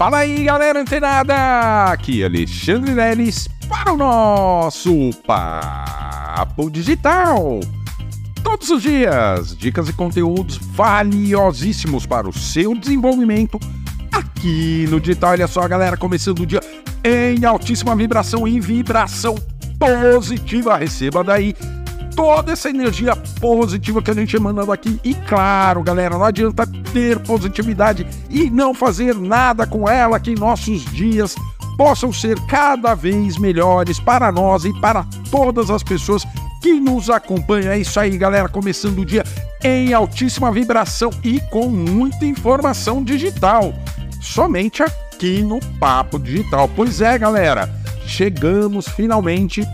Fala aí, galera antenada! Aqui é Alexandre Leles para o nosso Papo Digital. Todos os dias, dicas e conteúdos valiosíssimos para o seu desenvolvimento aqui no digital. Olha só, galera, começando o dia em altíssima vibração e vibração positiva. Receba daí toda essa energia positiva que a gente emana aqui. E claro, galera, não adianta ter positividade e não fazer nada com ela, que nossos dias possam ser cada vez melhores para nós e para todas as pessoas que nos acompanham. É isso aí, galera, começando o dia em altíssima vibração e com muita informação digital. Somente aqui no Papo Digital. Pois é, galera, chegamos finalmente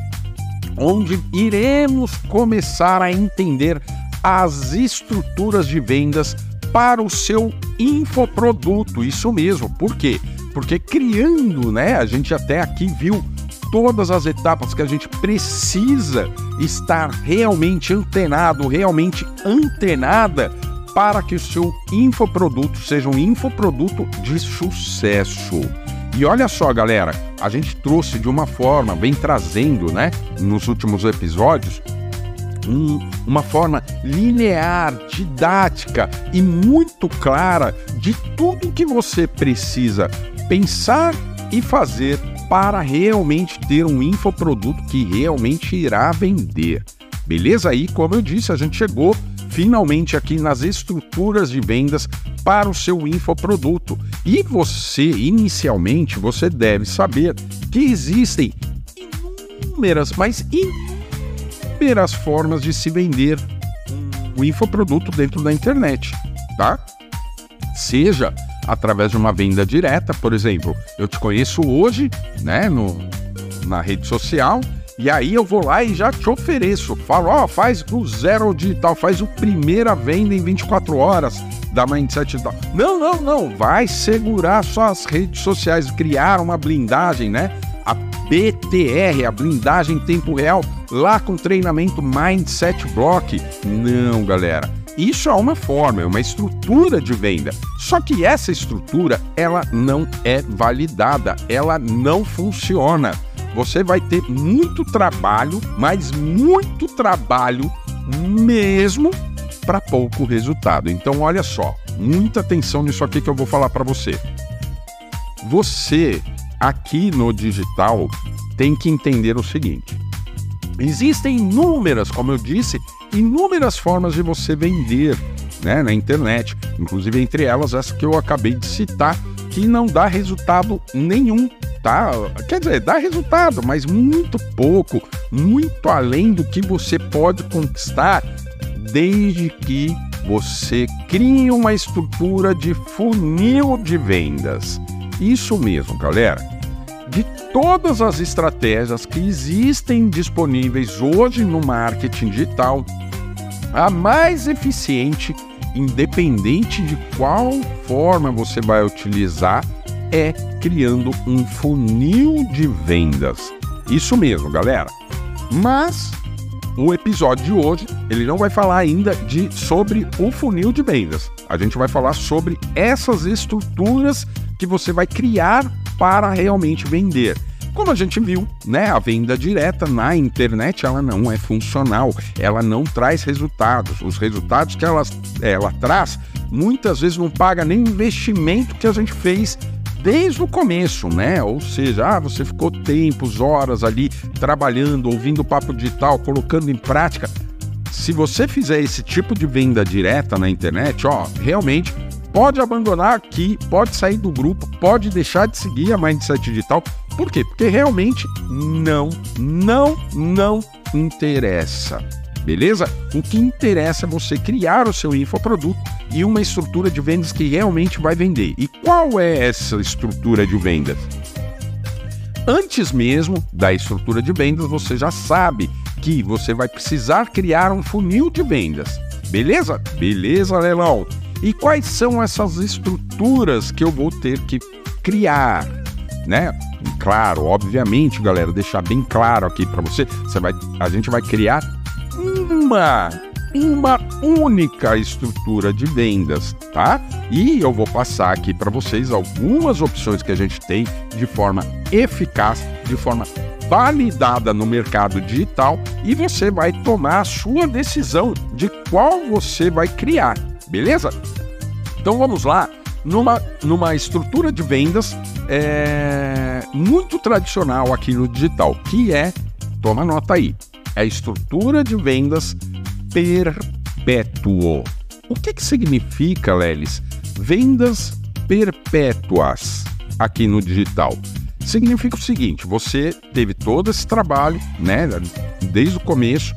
onde iremos começar a entender as estruturas de vendas para o seu infoproduto. Isso mesmo. Por quê? Porque criando, né? A gente até aqui viu todas as etapas que a gente precisa estar realmente antenado, realmente antenada para que o seu infoproduto seja um infoproduto de sucesso. E olha só, galera, a gente trouxe de uma forma, vem trazendo, né, nos últimos episódios, um, uma forma linear, didática e muito clara de tudo que você precisa pensar e fazer para realmente ter um infoproduto que realmente irá vender. Beleza? Aí, como eu disse, a gente chegou finalmente aqui nas estruturas de vendas para o seu infoproduto. E você, inicialmente, você deve saber que existem inúmeras, mas inúmeras formas de se vender o infoproduto dentro da internet, tá? Seja através de uma venda direta, por exemplo, eu te conheço hoje, né, no, na rede social, e aí eu vou lá e já te ofereço. Falo, ó, oh, faz o zero digital, faz o primeira venda em 24 horas da Mindset Digital. Não, não, não. Vai segurar suas redes sociais, criar uma blindagem, né? A BTR, a blindagem em tempo real, lá com treinamento Mindset Block. Não, galera. Isso é uma forma, é uma estrutura de venda. Só que essa estrutura, ela não é validada, ela não funciona você vai ter muito trabalho, mas muito trabalho mesmo para pouco resultado. Então, olha só, muita atenção nisso aqui que eu vou falar para você. Você aqui no digital tem que entender o seguinte: existem inúmeras, como eu disse, inúmeras formas de você vender né, na internet, inclusive entre elas essa que eu acabei de citar, que não dá resultado nenhum tá? Quer dizer, dá resultado, mas muito pouco, muito além do que você pode conquistar desde que você crie uma estrutura de funil de vendas. Isso mesmo, galera. De todas as estratégias que existem disponíveis hoje no marketing digital, a mais eficiente, independente de qual forma você vai utilizar, é criando um funil de vendas. Isso mesmo, galera. Mas o episódio de hoje, ele não vai falar ainda de sobre o funil de vendas. A gente vai falar sobre essas estruturas que você vai criar para realmente vender. Como a gente viu, né, a venda direta na internet ela não é funcional, ela não traz resultados. Os resultados que ela, ela traz muitas vezes não paga nem o investimento que a gente fez desde o começo, né? Ou seja, ah, você ficou tempos, horas ali trabalhando, ouvindo o papo digital, colocando em prática. Se você fizer esse tipo de venda direta na internet, ó, realmente pode abandonar aqui, pode sair do grupo, pode deixar de seguir a Mindset Digital. Por quê? Porque realmente não, não, não interessa beleza? O que interessa é você criar o seu infoproduto e uma estrutura de vendas que realmente vai vender. E qual é essa estrutura de vendas? Antes mesmo da estrutura de vendas, você já sabe que você vai precisar criar um funil de vendas. Beleza? Beleza, Leilão? E quais são essas estruturas que eu vou ter que criar? Né? Claro, obviamente, galera, deixar bem claro aqui para você, você vai, a gente vai criar uma uma única estrutura de vendas, tá? E eu vou passar aqui para vocês algumas opções que a gente tem de forma eficaz, de forma validada no mercado digital e você vai tomar a sua decisão de qual você vai criar, beleza? Então vamos lá, numa, numa estrutura de vendas é, muito tradicional aqui no digital, que é, toma nota aí, é a estrutura de vendas perpétuo. O que, que significa, Lelis? Vendas perpétuas aqui no digital. Significa o seguinte: você teve todo esse trabalho, né, desde o começo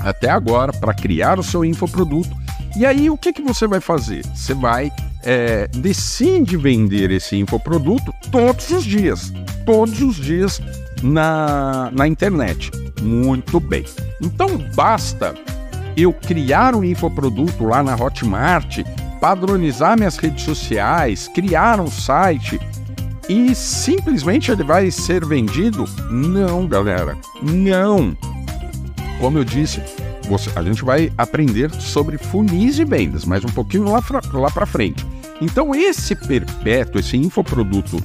até agora, para criar o seu infoproduto. E aí, o que, que você vai fazer? Você vai é, decide vender esse infoproduto todos os dias. Todos os dias na, na internet. Muito bem. Então basta eu criar um infoproduto lá na Hotmart, padronizar minhas redes sociais, criar um site e simplesmente ele vai ser vendido? Não, galera. Não. Como eu disse, você, a gente vai aprender sobre funis de vendas, mas um pouquinho lá, lá para frente. Então, esse perpétuo, esse infoproduto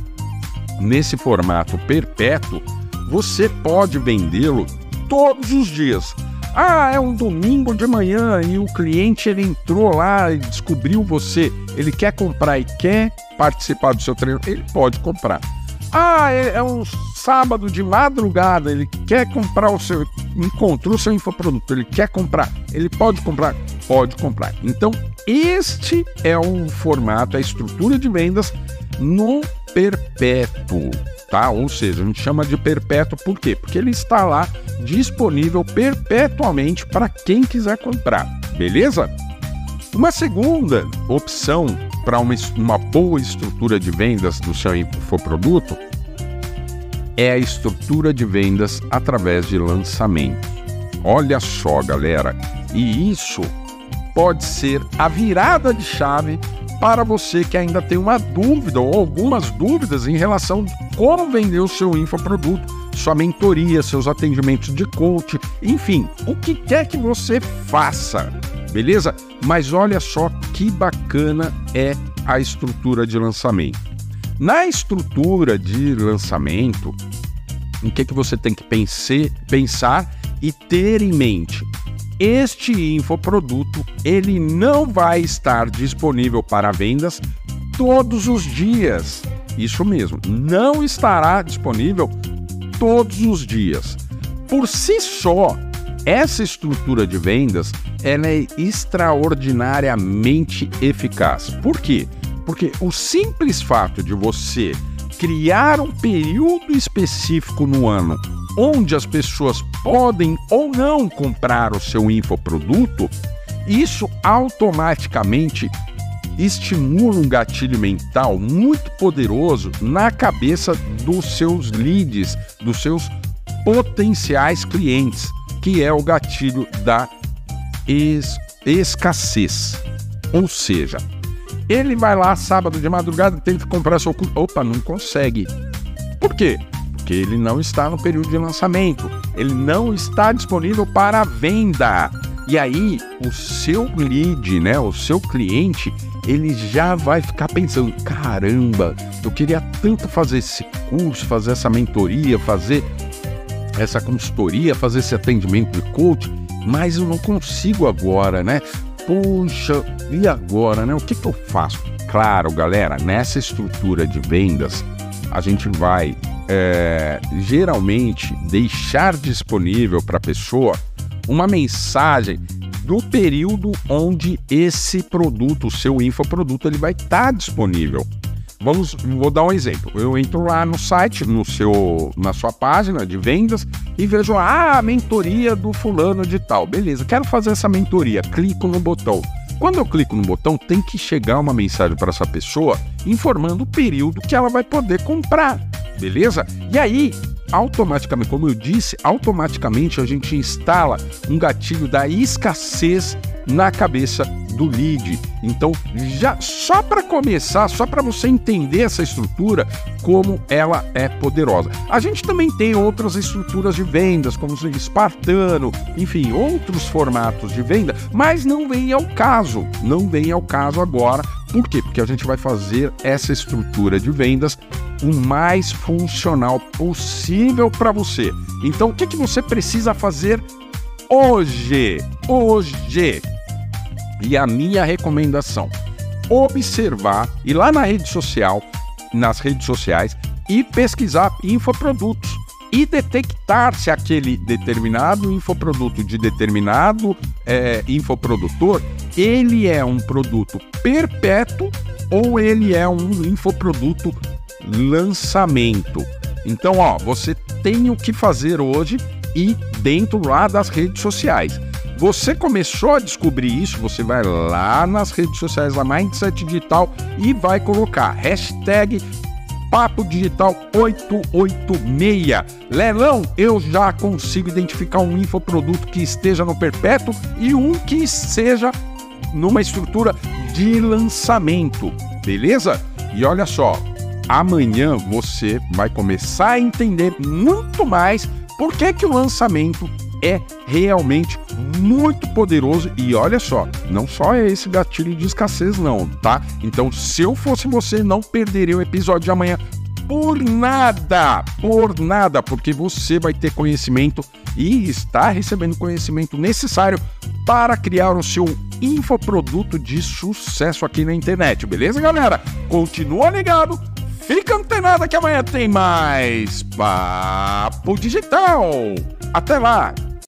nesse formato perpétuo, você pode vendê-lo todos os dias. Ah, é um domingo de manhã e o cliente ele entrou lá e descobriu você. Ele quer comprar e quer participar do seu treino, ele pode comprar. Ah, é, é um sábado de madrugada, ele quer comprar o seu. Encontrou o seu infoproduto, ele quer comprar. Ele pode comprar? Pode comprar. Então, este é o formato, a estrutura de vendas no perpétuo tá? Ou seja, a gente chama de perpétuo por quê? Porque ele está lá disponível perpetuamente para quem quiser comprar, beleza? Uma segunda opção para uma, uma boa estrutura de vendas do seu infoproduto é a estrutura de vendas através de lançamento. Olha só, galera, e isso pode ser a virada de chave para você que ainda tem uma dúvida ou algumas dúvidas em relação de como vender o seu infoproduto, sua mentoria, seus atendimentos de coach, enfim, o que quer que você faça, beleza? Mas olha só que bacana é a estrutura de lançamento. Na estrutura de lançamento, o que, que você tem que pensar e ter em mente? Este infoproduto ele não vai estar disponível para vendas todos os dias. Isso mesmo, não estará disponível todos os dias. Por si só, essa estrutura de vendas ela é extraordinariamente eficaz. Por quê? Porque o simples fato de você criar um período específico no ano onde as pessoas podem ou não comprar o seu infoproduto, isso automaticamente estimula um gatilho mental muito poderoso na cabeça dos seus leads, dos seus potenciais clientes, que é o gatilho da es escassez. Ou seja, ele vai lá sábado de madrugada, tenta comprar seu. Opa, não consegue. Por quê? Porque ele não está no período de lançamento, ele não está disponível para venda. E aí, o seu lead, né, o seu cliente, ele já vai ficar pensando: caramba, eu queria tanto fazer esse curso, fazer essa mentoria, fazer essa consultoria, fazer esse atendimento de coach, mas eu não consigo agora, né? Puxa, e agora, né? O que, que eu faço? Claro, galera, nessa estrutura de vendas, a gente vai é, geralmente deixar disponível para a pessoa uma mensagem do período onde esse produto, o seu infoproduto, ele vai estar tá disponível. Vamos, vou dar um exemplo. Eu entro lá no site, no seu, na sua página de vendas e vejo ah, a mentoria do fulano de tal. Beleza, quero fazer essa mentoria. Clico no botão. Quando eu clico no botão, tem que chegar uma mensagem para essa pessoa informando o período que ela vai poder comprar beleza? E aí, automaticamente, como eu disse, automaticamente a gente instala um gatilho da escassez na cabeça do lead. Então, já só para começar, só para você entender essa estrutura, como ela é poderosa. A gente também tem outras estruturas de vendas, como o espartano, enfim, outros formatos de venda, mas não vem ao caso, não vem ao caso agora. Por quê? Porque a gente vai fazer essa estrutura de vendas o mais funcional possível para você. Então, o que, que você precisa fazer hoje? Hoje! E a minha recomendação: observar, ir lá na rede social, nas redes sociais e pesquisar infoprodutos e detectar se aquele determinado infoproduto de determinado é, infoprodutor ele é um produto perpétuo ou ele é um infoproduto lançamento. Então, ó, você tem o que fazer hoje e dentro lá das redes sociais. Você começou a descobrir isso, você vai lá nas redes sociais da Mindset Digital e vai colocar hashtag Papo Digital 886. Lelão, eu já consigo identificar um infoproduto que esteja no perpétuo e um que seja numa estrutura de lançamento, beleza? E olha só, amanhã você vai começar a entender muito mais por que, que o lançamento é realmente muito poderoso e olha só, não só é esse gatilho de escassez não, tá? Então, se eu fosse você, não perderia o episódio de amanhã por nada, por nada, porque você vai ter conhecimento e está recebendo conhecimento necessário para criar o seu infoproduto de sucesso aqui na internet, beleza, galera? Continua ligado Fica antenado que amanhã tem mais Papo Digital. Até lá!